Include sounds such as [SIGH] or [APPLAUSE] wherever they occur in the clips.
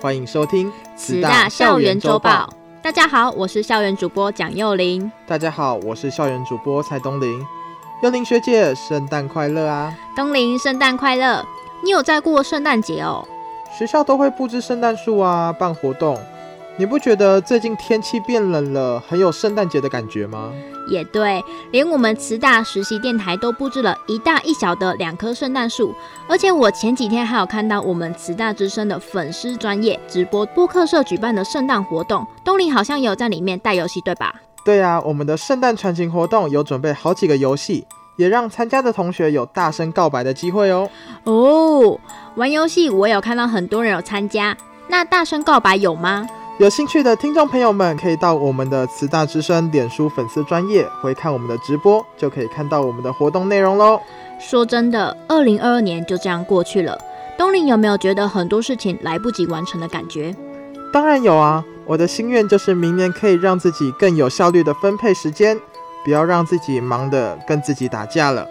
欢迎收听慈大校园周报。大家好，我是校园主播蒋幼玲。大家好，我是校园主播蔡东林。幼玲学姐，圣诞快乐啊！东林，圣诞快乐！你有在过圣诞节哦？学校都会布置圣诞树啊，办活动。你不觉得最近天气变冷了，很有圣诞节的感觉吗？也对，连我们慈大实习电台都布置了一大一小的两棵圣诞树，而且我前几天还有看到我们慈大之声的粉丝专业直播播客社举办的圣诞活动，东林好像也有在里面带游戏，对吧？对啊，我们的圣诞传情活动有准备好几个游戏，也让参加的同学有大声告白的机会哦。哦，玩游戏我有看到很多人有参加，那大声告白有吗？有兴趣的听众朋友们，可以到我们的慈大之声脸书粉丝专业回看我们的直播，就可以看到我们的活动内容喽。说真的，二零二二年就这样过去了，东林有没有觉得很多事情来不及完成的感觉？当然有啊，我的心愿就是明年可以让自己更有效率的分配时间，不要让自己忙得跟自己打架了。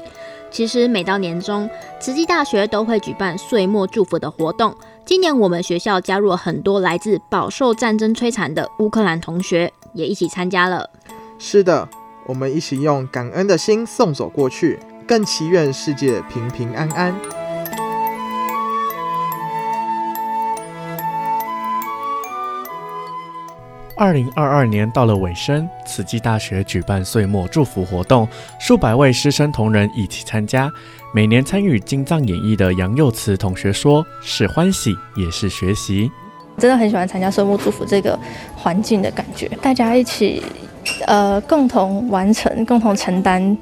其实每到年终，慈济大学都会举办岁末祝福的活动。今年我们学校加入了很多来自饱受战争摧残的乌克兰同学，也一起参加了。是的，我们一起用感恩的心送走过去，更祈愿世界平平安安。二零二二年到了尾声，慈济大学举办岁末祝福活动，数百位师生同仁一起参加。每年参与金藏演绎的杨佑慈同学说：“是欢喜，也是学习。真的很喜欢参加岁末祝福这个环境的感觉，大家一起，呃，共同完成，共同承担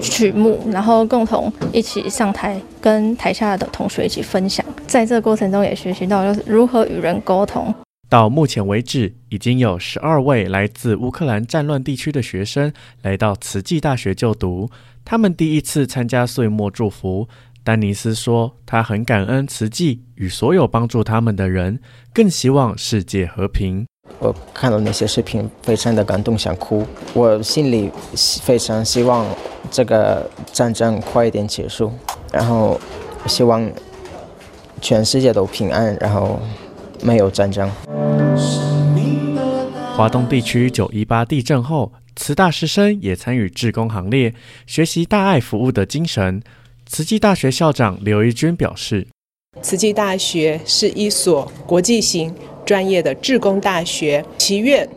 曲目，然后共同一起上台，跟台下的同学一起分享。在这个过程中，也学习到就是如何与人沟通。”到目前为止，已经有十二位来自乌克兰战乱地区的学生来到慈济大学就读。他们第一次参加岁末祝福。丹尼斯说：“他很感恩慈济与所有帮助他们的人，更希望世界和平。”我看到那些视频，非常的感动，想哭。我心里非常希望这个战争快一点结束，然后希望全世界都平安，然后。没有战争。华东地区九一八地震后，慈大师生也参与志工行列，学习大爱服务的精神。慈济大学校长刘一军表示：“慈济大学是一所国际型专业的志工大学，祈愿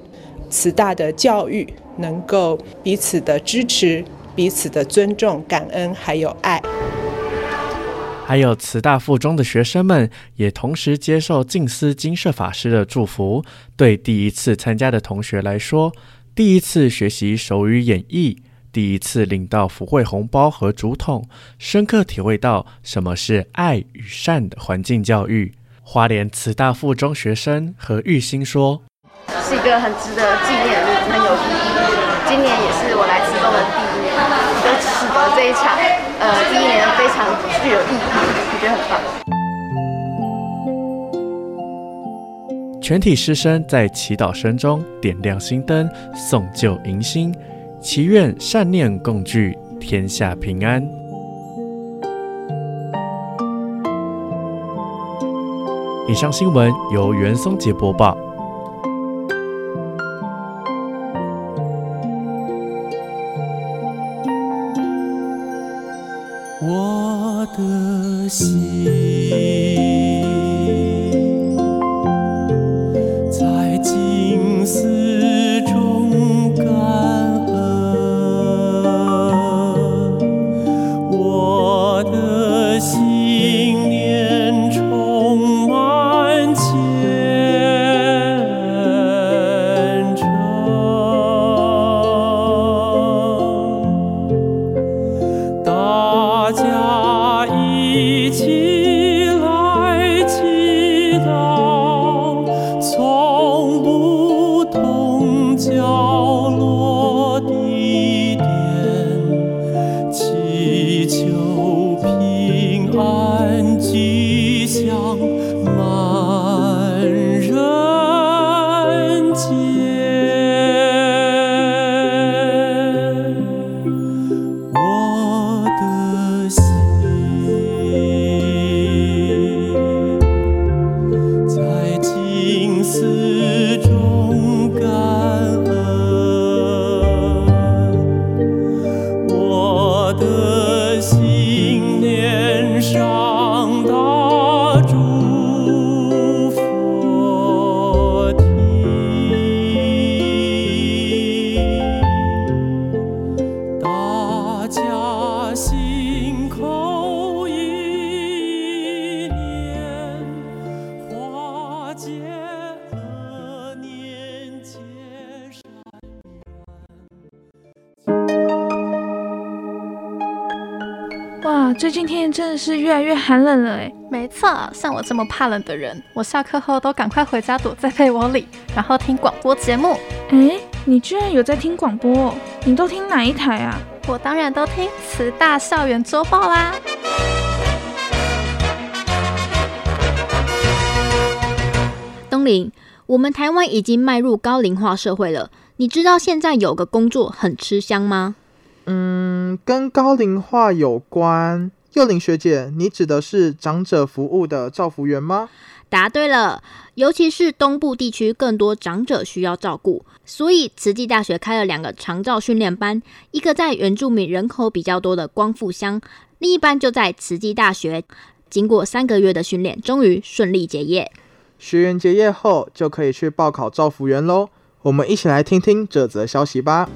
慈大的教育能够彼此的支持、彼此的尊重、感恩，还有爱。”还有慈大附中的学生们也同时接受静思金舍法师的祝福。对第一次参加的同学来说，第一次学习手语演绎，第一次领到福慧红包和竹筒，深刻体会到什么是爱与善的环境教育。花莲慈大附中学生何玉欣说：“是一个很值得纪念的日子，很有意义。今年也是我来慈中的第一年，就使得这一场，呃，今年非常具有意义。”我觉得很棒全体师生在祈祷声中点亮心灯，送旧迎新，祈愿善念共聚，天下平安。以上新闻由袁松杰播报。我的心。寒冷了哎。没错，像我这么怕冷的人，我下课后都赶快回家躲在被窝里，然后听广播节目。哎，你居然有在听广播？你都听哪一台啊？我当然都听慈大校园周报啦。东林，我们台湾已经迈入高龄化社会了，你知道现在有个工作很吃香吗？嗯，跟高龄化有关。幼龄学姐，你指的是长者服务的照服员吗？答对了，尤其是东部地区更多长者需要照顾，所以慈济大学开了两个长照训练班，一个在原住民人口比较多的光复乡，另一班就在慈济大学。经过三个月的训练，终于顺利结业。学员结业后就可以去报考照服员喽。我们一起来听听这则消息吧。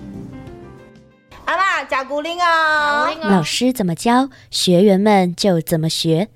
阿妈，加古灵啊！老师怎么教，学员们就怎么学。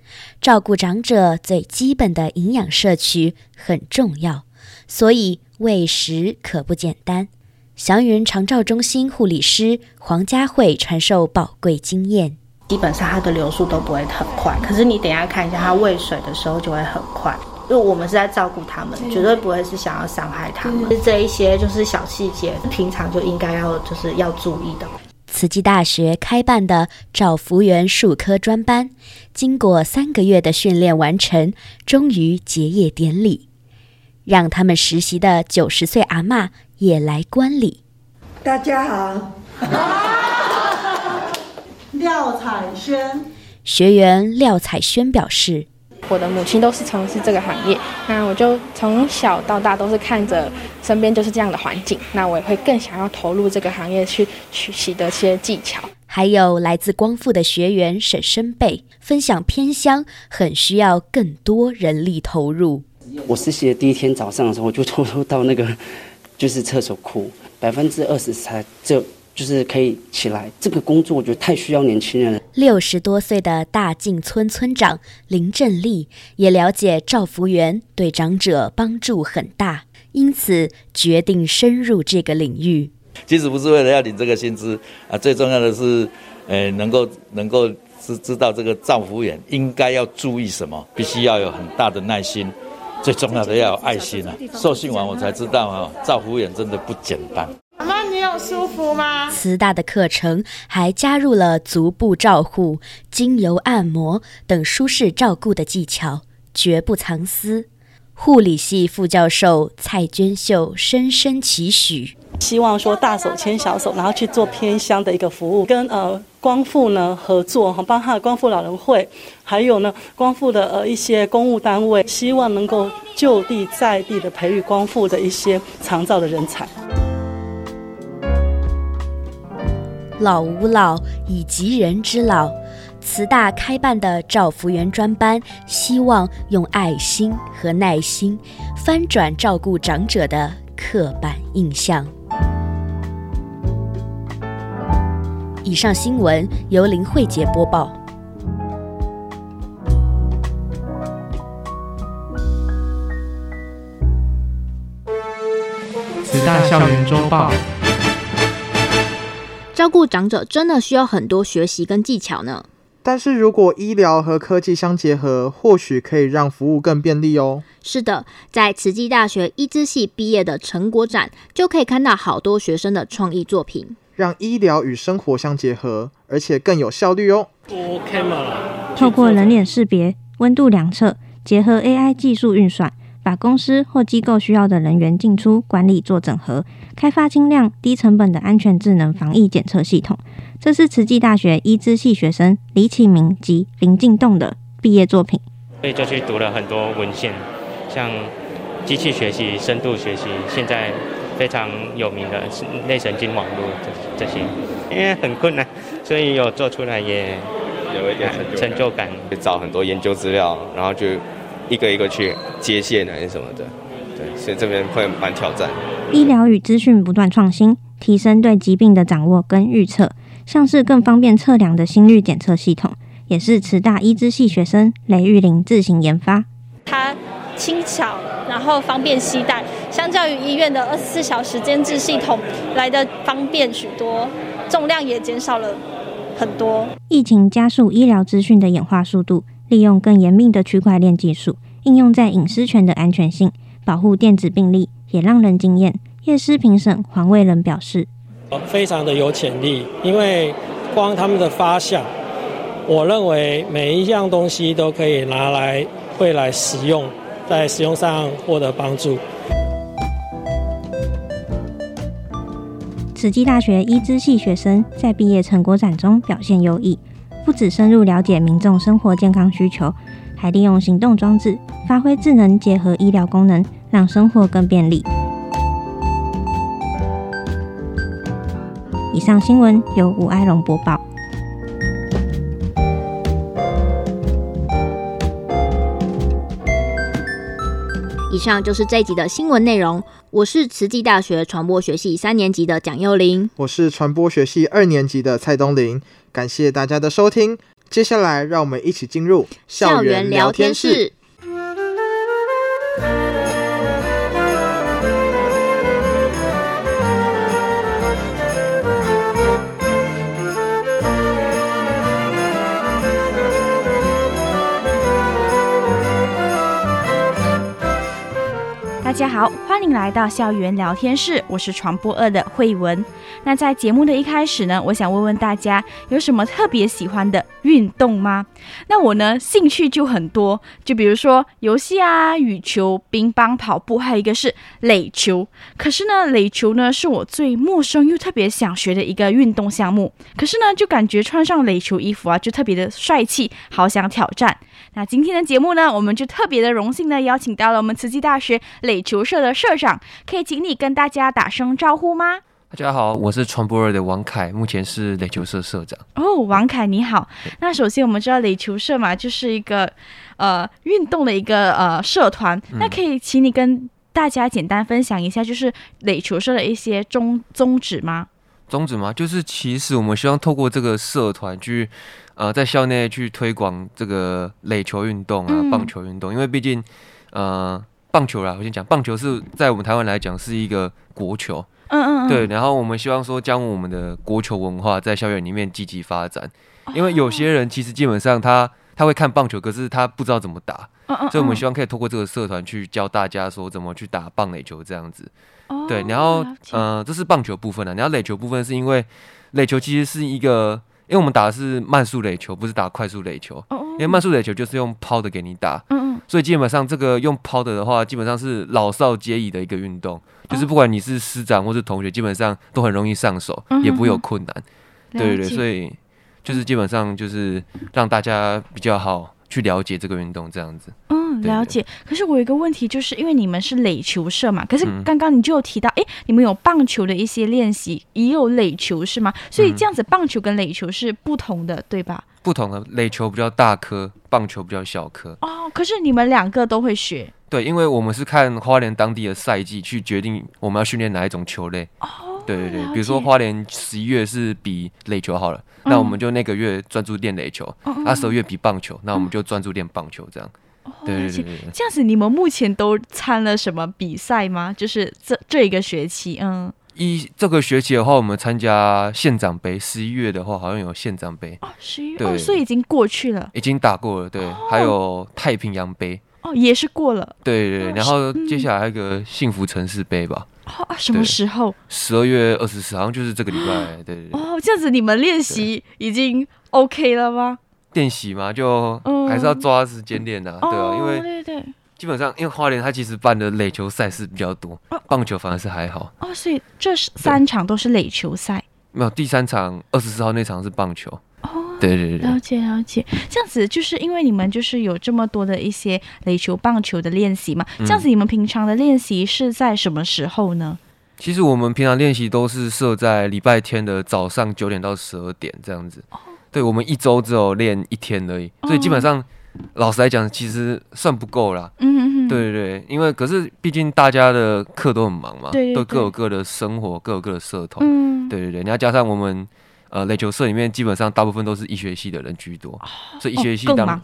照顾长者最基本的营养摄取很重要，所以喂食可不简单。祥云长照中心护理师黄佳慧传授宝贵经验。基本上它的流速都不会很快，可是你等一下看一下，它喂水的时候就会很快。因为我们是在照顾他们，绝对不会是想要伤害他们。这一些就是小细节，平常就应该要就是要注意的。慈济大学开办的找福员术科专班，经过三个月的训练完成，终于结业典礼，让他们实习的九十岁阿嬷也来观礼。大家好，[LAUGHS] 廖彩轩。学员廖彩轩表示。我的母亲都是从事这个行业，那我就从小到大都是看着身边就是这样的环境，那我也会更想要投入这个行业去学习的一些技巧。还有来自光复的学员沈生贝分享，偏乡很需要更多人力投入。我实习的第一天早上的时候，我就偷偷到那个就是厕所哭，百分之二十才就。就是可以起来，这个工作我觉得太需要年轻人了。六十多岁的大静村村长林振利也了解照服员对长者帮助很大，因此决定深入这个领域。其实不是为了要领这个薪资啊，最重要的是，呃，能够能够知知道这个照服员应该要注意什么，必须要有很大的耐心，最重要的要有爱心啊。受训完我才知道啊，照服员真的不简单。舒服吗？慈大的课程还加入了足部照护、精油按摩等舒适照顾的技巧，绝不藏私。护理系副教授蔡娟秀深深期许，希望说大手牵小手，然后去做偏乡的一个服务，跟呃光复呢合作，哈，帮他的光复老人会，还有呢光复的呃一些公务单位，希望能够就地在地的培育光复的一些长照的人才。老吾老以及人之老，慈大开办的照服员专班，希望用爱心和耐心翻转照顾长者的刻板印象。以上新闻由林慧杰播报。慈大校园周报。照顾长者真的需要很多学习跟技巧呢。但是如果医疗和科技相结合，或许可以让服务更便利哦。是的，在慈济大学医资系毕业的成果展，就可以看到好多学生的创意作品，让医疗与生活相结合，而且更有效率哦。OK 吗？透过人脸识别、温度量测，结合 AI 技术运算。把公司或机构需要的人员进出管理做整合，开发精量、低成本的安全智能防疫检测系统。这是慈济大学医资系学生李启明及林进栋的毕业作品。所以就去读了很多文献，像机器学习、深度学习，现在非常有名的内神经网络这这些，因为很困难，所以有做出来也有一点成就感。找很多研究资料，然后就。一个一个去接线还是什么的，对，所以这边会蛮挑战。医疗与资讯不断创新，提升对疾病的掌握跟预测，像是更方便测量的心率检测系统，也是慈大医资系学生雷玉玲自行研发。它轻巧，然后方便携带，相较于医院的二十四小时监制系统来的方便许多，重量也减少了很多。疫情加速医疗资讯的演化速度，利用更严密的区块链技术，应用在隐私权的安全性，保护电子病历，也让人惊艳。夜师评审黄卫仁表示：“非常的有潜力，因为光他们的发想，我认为每一样东西都可以拿来未来使用，在使用上获得帮助。”慈济大学医资系学生在毕业成果展中表现优异，不只深入了解民众生活健康需求，还利用行动装置发挥智能结合医疗功能，让生活更便利。以上新闻由吴爱龙播报。以上就是这一集的新闻内容。我是慈济大学传播学系三年级的蒋幼玲，我是传播学系二年级的蔡东林。感谢大家的收听。接下来，让我们一起进入校园聊天室。大家好，欢迎来到校园聊天室，我是传播二的慧文。那在节目的一开始呢，我想问问大家有什么特别喜欢的运动吗？那我呢，兴趣就很多，就比如说游戏啊、羽球、乒乓、跑步，还有一个是垒球。可是呢，垒球呢是我最陌生又特别想学的一个运动项目。可是呢，就感觉穿上垒球衣服啊，就特别的帅气，好想挑战。那今天的节目呢，我们就特别的荣幸呢，邀请到了我们慈济大学垒球社的社长，可以请你跟大家打声招呼吗？大家好，我是传播二的王凯，目前是垒球社社长。哦，王凯你好。那首先我们知道垒球社嘛，就是一个呃运动的一个呃社团，嗯，那可以请你跟大家简单分享一下，就是垒球社的一些宗宗旨吗？宗旨吗？就是其实我们希望透过这个社团去。呃，在校内去推广这个垒球运动啊，棒球运动，嗯、因为毕竟，呃，棒球啦，我先讲，棒球是在我们台湾来讲是一个国球，嗯嗯，对，然后我们希望说将我们的国球文化在校园里面积极发展，因为有些人其实基本上他他会看棒球，可是他不知道怎么打，嗯嗯，所以我们希望可以透过这个社团去教大家说怎么去打棒垒球这样子，对，然后呃，这是棒球部分的，然后垒球部分是因为垒球其实是一个。因为我们打的是慢速垒球，不是打快速垒球。因为慢速垒球就是用抛的给你打，所以基本上这个用抛的的话，基本上是老少皆宜的一个运动，就是不管你是师长或是同学，基本上都很容易上手，也不会有困难。对对对，所以就是基本上就是让大家比较好去了解这个运动这样子。了解，可是我有一个问题，就是因为你们是垒球社嘛，可是刚刚你就有提到，哎、嗯，你们有棒球的一些练习，也有垒球是吗？所以这样子，棒球跟垒球是不同的，对吧？不同的，垒球比较大颗，棒球比较小颗。哦，可是你们两个都会学？对，因为我们是看花莲当地的赛季去决定我们要训练哪一种球类。哦，对对对，比如说花莲十一月是比垒球好了，嗯、那我们就那个月专注练垒球；那，十二月比棒球，那我们就专注练棒球这样。对，对，对，对，这样子，你们目前都参了什么比赛吗？就是这这一个学期，嗯，一这个学期的话，我们参加县长杯，十一月的话好像有县长杯。哦，十一月哦，所以已经过去了，已经打过了，对，哦、还有太平洋杯。哦，也是过了，对对对，然后接下来还有一个幸福城市杯吧，哦啊，什么时候？十二月二十四，好像就是这个礼拜，对对对，哦，这样子你们练习已经 OK 了吗？练习嘛，就还是要抓时间练的，对啊，哦、因为基本上，因为花莲它其实办的垒球赛事比较多，哦，棒球反而是还好。哦，所以这三场都是垒球赛？没有，第三场二十四号那场是棒球。哦，对对对，了解了解。这样子就是因为你们就是有这么多的一些垒球、棒球的练习嘛？这样子你们平常的练习是在什么时候呢？嗯、其实我们平常练习都是设在礼拜天的早上九点到十二点这样子。哦对，我们一周只有练一天而已，所以基本上，老实来讲，其实算不够啦。嗯嗯嗯。对对对，因为可是毕竟大家的课都很忙嘛，对对对，都各有各的生活，各有各的社团。嗯。对对对，你要加上我们呃垒球社里面，基本上大部分都是医学系的人居多，哦、所以医学系当、哦、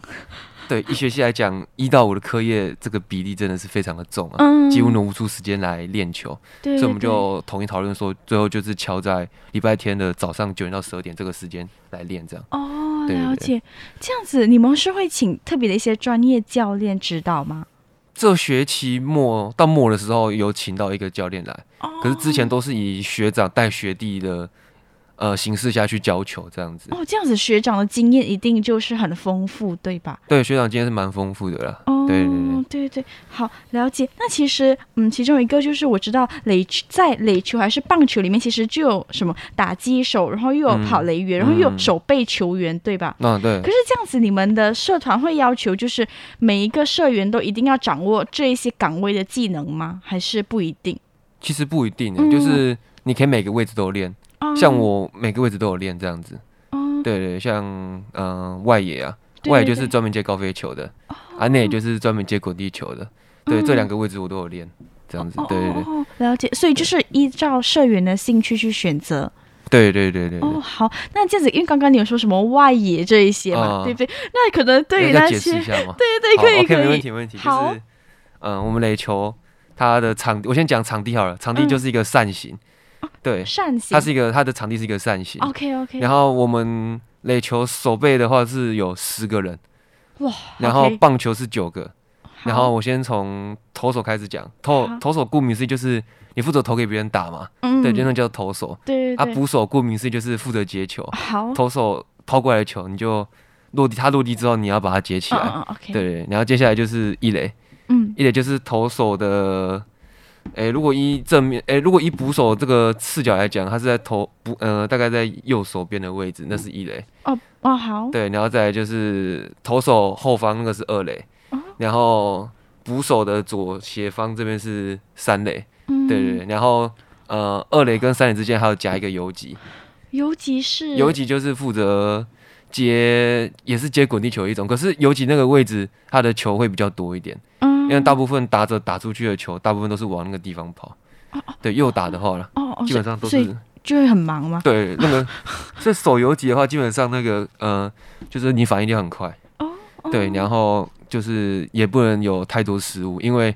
对医学系来讲，一到五的课业这个比例真的是非常的重啊，嗯几乎挪不出时间来练球。所以我们就统一讨论说，最后就是敲在礼拜天的早上九点到十二点这个时间来练这样。哦，了解。这样子，你们是会请特别的一些专业教练指导吗？这学期末到末的时候有请到一个教练来，可是之前都是以学长带学弟的呃形式下去教球这样子。哦，这样子学长的经验一定就是很丰富，对吧？对，学长经验是蛮丰富的啦。哦，对对对。好了解。那其实，嗯，其中一个就是我知道垒球在垒球还是棒球里面，其实就有什么打击手，然后又有跑垒员，嗯、然后又有守备球员，对吧？嗯、啊，对。可是这样子，你们的社团会要求就是每一个社员都一定要掌握这一些岗位的技能吗？还是不一定？其实不一定就是你可以每个位置都练。嗯、像我每个位置都有练这样子。嗯，对对，像嗯、呃、外野啊。外野就是专门接高飞球的，哦、啊，内野就是专门接滚地球的。对，嗯、这两个位置我都有练，这样子。对对对、哦，了解。所以就是依照社员的兴趣去选择。对对对对。哦，好，那这样子，因为刚刚你有说什么外野这一些嘛，哦、对不对？那可能对于那些，解释一下吗？[LAUGHS] 对对对，可以可以，没问题没问题。好就是，嗯，我们垒球它的场，我先讲场地好了，场地就是一个扇形，嗯、[LAUGHS] 对，扇形，它是一个它的场地是一个扇形。OK OK。然后我们垒球守备的话是有十个人。哇，然后棒球是九个，然后我先从投手开始讲。投投手顾名思义就是你负责投给别人打嘛，嗯，对，就那叫投手。对，啊，捕手顾名思义就是负责接球。好，投手抛过来的球，你就落地，他落地之后你要把它接起来。对，然后接下来就是一垒，嗯，一垒就是投手的，哎，如果一正面，哎，如果一捕手这个视角来讲，他是在投捕，呃，大概在右手边的位置，那是一垒。哦。哦，好。对，然后再来就是投手后方那个是二垒，哦、然后捕手的左斜方这边是三垒。嗯，对对对。然后呃，二垒跟三垒之间还有夹一个游击。游击是？游击就是负责接，也是接滚地球一种。可是游击那个位置，他的球会比较多一点。嗯。因为大部分打者打出去的球，大部分都是往那个地方跑。哦、对，右打的话了，哦，基本上都是。就会很忙吗？对，那个 [LAUGHS] 这手游级的话，基本上那个呃，就是你反应力很快对，然后就是也不能有太多失误，因为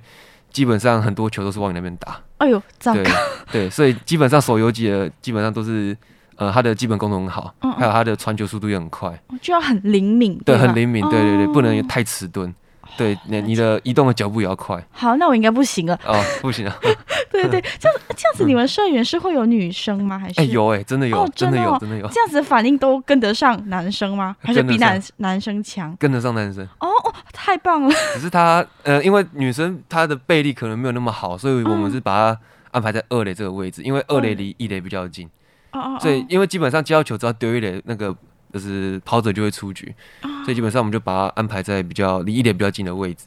基本上很多球都是往你那边打。哎呦，糟糕！对，对，所以基本上手游级的基本上都是呃，他的基本功能很好，嗯嗯还有他的传球速度也很快，就要很灵敏。对，很灵敏。对对对，哦、不能太迟钝。对，你你的移动的脚步也要快。好，那我应该不行了。哦，不行啊。[LAUGHS] 对对，这样这样子，你们社员是会有女生吗？还是？哎，有哎，真的有，真的有，真的有。这样子反应都跟得上男生吗？还是比男男生强？跟得上男生。哦哦，太棒了。只是他呃，因为女生她的背力可能没有那么好，所以我们是把她安排在二垒这个位置，因为二垒离一垒比较近。哦哦。所以，因为基本上接到球只要丢一垒，那个就是跑者就会出局，所以基本上我们就把他安排在比较离一点比较近的位置，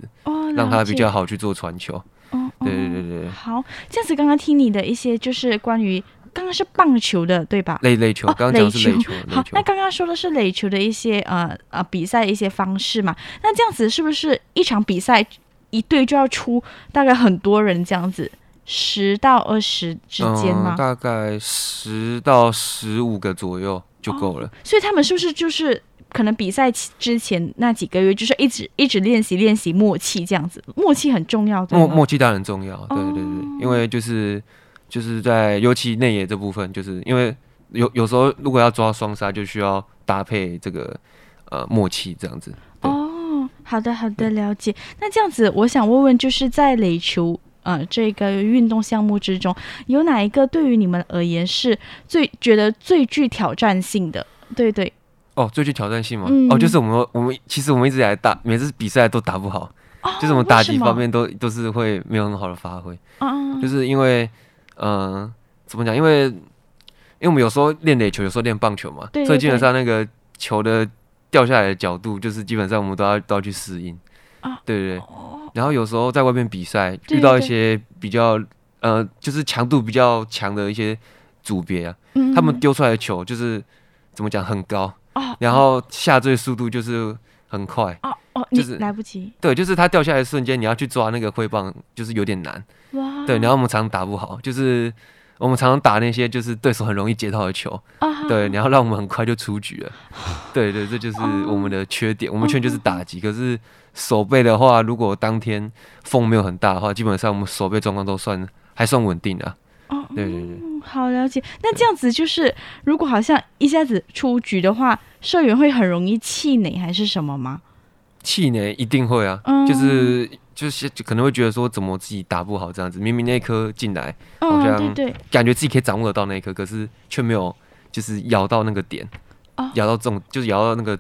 让他比较好去做传球。哦，对对对对。好，这样子刚刚听你的一些就是关于刚刚是棒球的对吧？垒垒球，刚刚讲是垒球。好，那刚刚说的是垒球的一些呃呃比赛的一些方式嘛？那这样子是不是一场比赛一队就要出大概很多人这样子，十到二十之间吗？大概十到十五个左右就够了。所以他们是不是就是？可能比赛之前那几个月，就是一直一直练习练习默契这样子，默契很重要。默默契当然很重要，对对对，因为就是就是在尤其内野这部分，就是因为有有时候如果要抓双杀，就需要搭配这个呃默契这样子。哦，好的好的，了解。那这样子，我想问问，就是在垒球呃这个运动项目之中，有哪一个对于你们而言是最觉得最具挑战性的？对对。哦，最具挑战性嘛？嗯、哦，就是我们我们其实我们一直以来打每次比赛都打不好，哦、就是我们打击方面都都是会没有很好的发挥。嗯、就是因为嗯、呃，怎么讲？因为因为我们有时候练垒球，有时候练棒球嘛，所以基本上那个球的掉下来的角度，就是基本上我们都要都要去适应。啊，对对对。然后有时候在外面比赛，遇到一些比较呃，就是强度比较强的一些组别啊，嗯、他们丢出来的球就是怎么讲很高。然后下坠速度就是很快哦哦，就是来不及。对，就是它掉下来的瞬间，你要去抓那个挥棒，就是有点难。哇！对，然后我们常常打不好，就是我们常常打那些就是对手很容易接到的球，啊对，然后让我们很快就出局了，对对，这就是我们的缺点。我们缺点就是打击，可是手背的话，如果当天风没有很大的话，基本上我们手背状况都算还算稳定的。哦，对对对，好了解。那这样子就是，如果好像一下子出局的话，社员会很容易气馁还是什么吗？气馁一定会啊，嗯就是就是就可能会觉得说，怎么自己打不好这样子？明明那一颗进来，嗯好像对对感觉自己可以掌握得到那一颗，可是却没有就是咬到那个点，哦咬到中就是咬到那个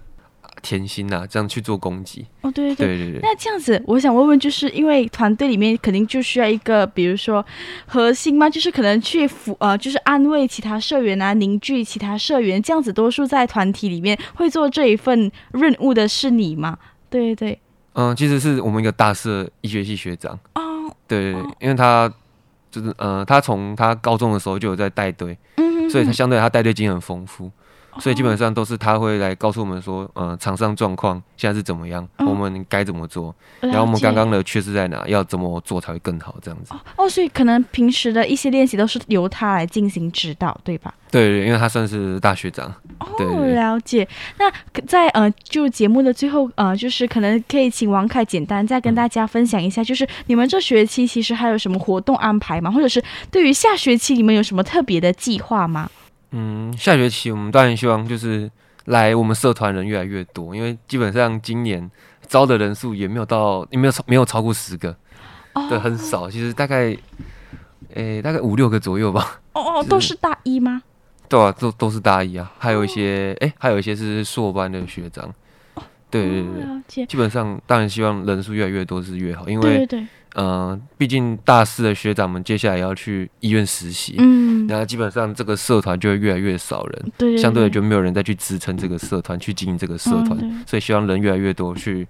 甜心呐、啊，这样去做攻击。哦，对对对对那这样子，我想问问，就是因为团队里面肯定就需要一个，比如说核心嘛，就是可能去抚呃，就是安慰其他社员啊，凝聚其他社员，这样子多数在团体里面会做这一份任务的是你吗？对对对。嗯，其实是我们一个大四的医学系学长。哦。对，因为他就是呃，他从他高中的时候就有在带队，嗯所以他相对他带队经验很丰富。所以基本上都是他会来告诉我们说，呃，场上状况现在是怎么样，嗯我们该怎么做，然后我们刚刚的缺失在哪，要怎么做才会更好，这样子。哦，所以可能平时的一些练习都是由他来进行指导，对吧？对对，因为他算是大学长。哦，对了解。那在呃，就节目的最后，呃，就是可能可以请王凯简单再跟大家分享一下，就是你们这学期其实还有什么活动安排吗？或者是对于下学期你们有什么特别的计划吗？嗯，下学期我们当然希望就是来我们社团人越来越多，因为基本上今年招的人数也没有到，也没有超没有超过十个，哦对，很少。其实大概，诶，大概五六个左右吧。哦哦，都是大一吗？对啊，都都是大一啊，还有一些哎、还有一些是硕班的学长。对对对对，基本上当然希望人数越来越多是越好，因为对对对呃，毕竟大四的学长们接下来要去医院实习，嗯然后基本上这个社团就会越来越少人，对相对的就没有人再去支撑这个社团，去经营这个社团，嗯所以希望人越来越多去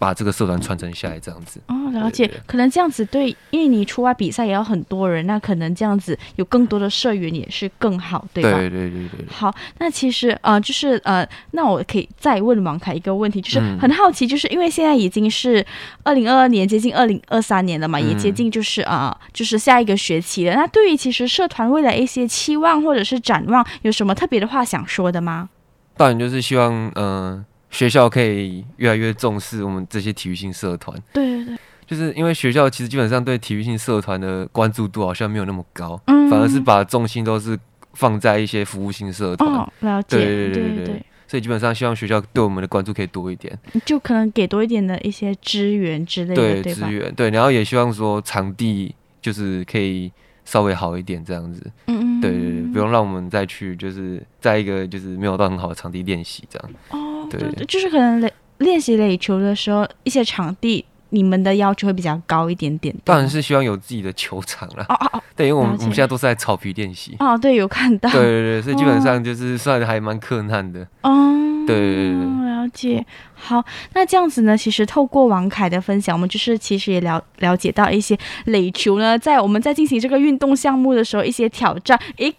把这个社团传承下来，这样子。哦，了解。可能这样子对，因为你出外比赛也要很多人，那可能这样子有更多的社员也是更好，对吧？对对对对对。好，那其实呃，就是呃，那我可以再问王凯一个问题，就是嗯很好奇，就是因为现在已经是二零二二年，接近二零二三年了嘛，嗯也接近就是啊、呃，就是下一个学期了。那对于其实社团未来一些期望或者是展望，有什么特别的话想说的吗？当然就是希望，嗯、呃，学校可以越来越重视我们这些体育性社团。对对对。就是因为学校其实基本上对体育性社团的关注度好像没有那么高，嗯反而是把重心都是放在一些服务性社团。哦，了解。对对对对。所以基本上希望学校对我们的关注可以多一点，就可能给多一点的一些资源之类的？资源对，然后也希望说场地就是可以稍微好一点这样子。嗯嗯。对对对，不用让我们再去就是在一个就是没有到很好的场地练习这样。哦，对对，就是可能练练习垒球的时候，一些场地。你们的要求会比较高一点点，当然是希望有自己的球场啦。哦哦哦，对，因为我们我们现在都是在草皮练习。哦，对，有看到。对对对，所以基本上就是算还蛮困难的。哦，对对对对，了解。好，那这样子呢，其实透过王凯的分享，我们就是其实也了了解到一些垒球呢，在我们在进行这个运动项目的时候，一些挑战。诶。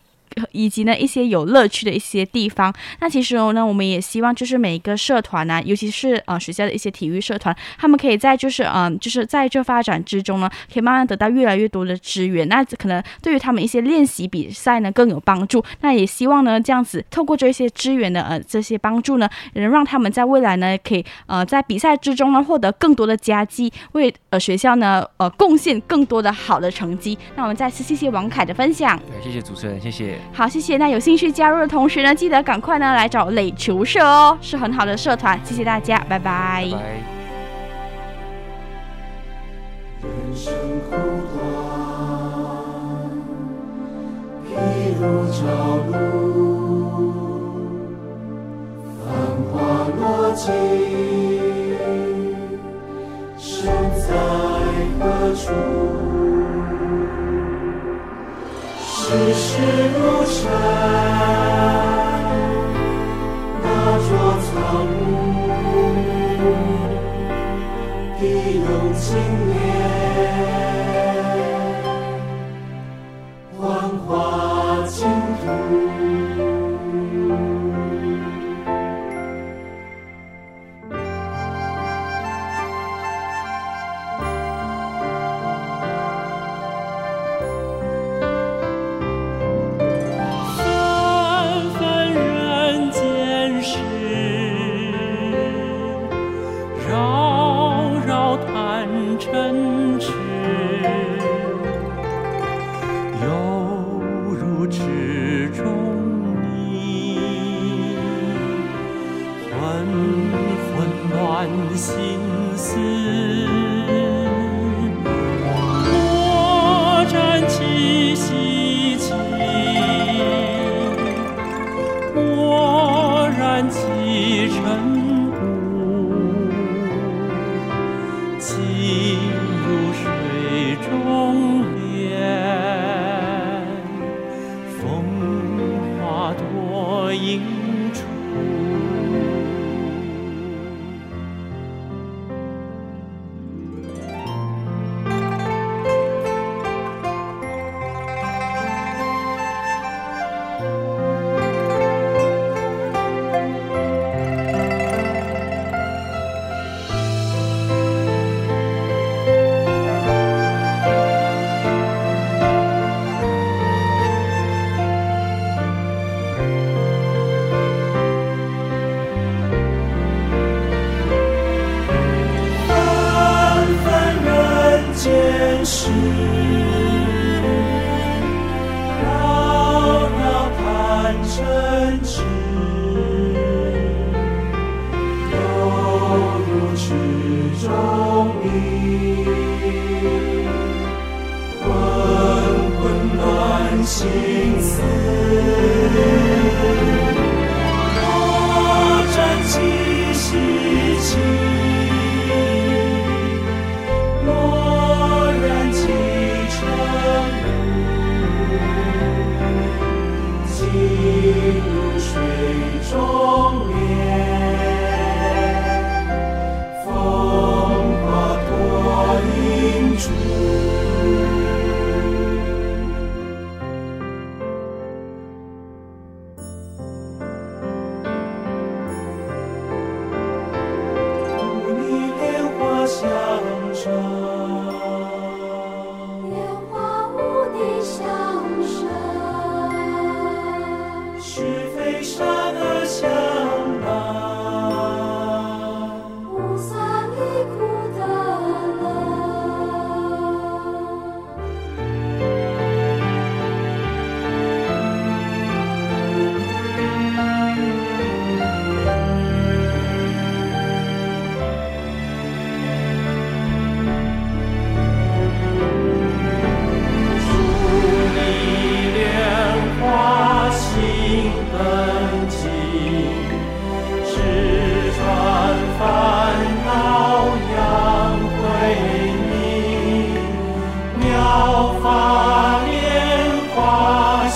以及呢一些有乐趣的一些地方，那其实呢，我们也希望就是每一个社团呢、啊，尤其是呃学校的一些体育社团，他们可以在就是嗯、呃，就是在这发展之中呢，可以慢慢得到越来越多的资源，那可能对于他们一些练习比赛呢更有帮助。那也希望呢这样子透过这些资源的呃这些帮助呢，能让他们在未来呢可以呃在比赛之中呢获得更多的佳绩，为呃学校呢呃贡献更多的好的成绩。那我们再次谢谢王凯的分享，谢谢主持人，谢谢。好，谢谢。那有兴趣加入的同学呢，记得赶快呢来找垒球社哦，是很好的社团。谢谢大家，拜拜。拜拜。人生苦短，譬如朝露，繁华落尽，身在何处？世事如尘，那座苍梧，地动经年，妙法莲华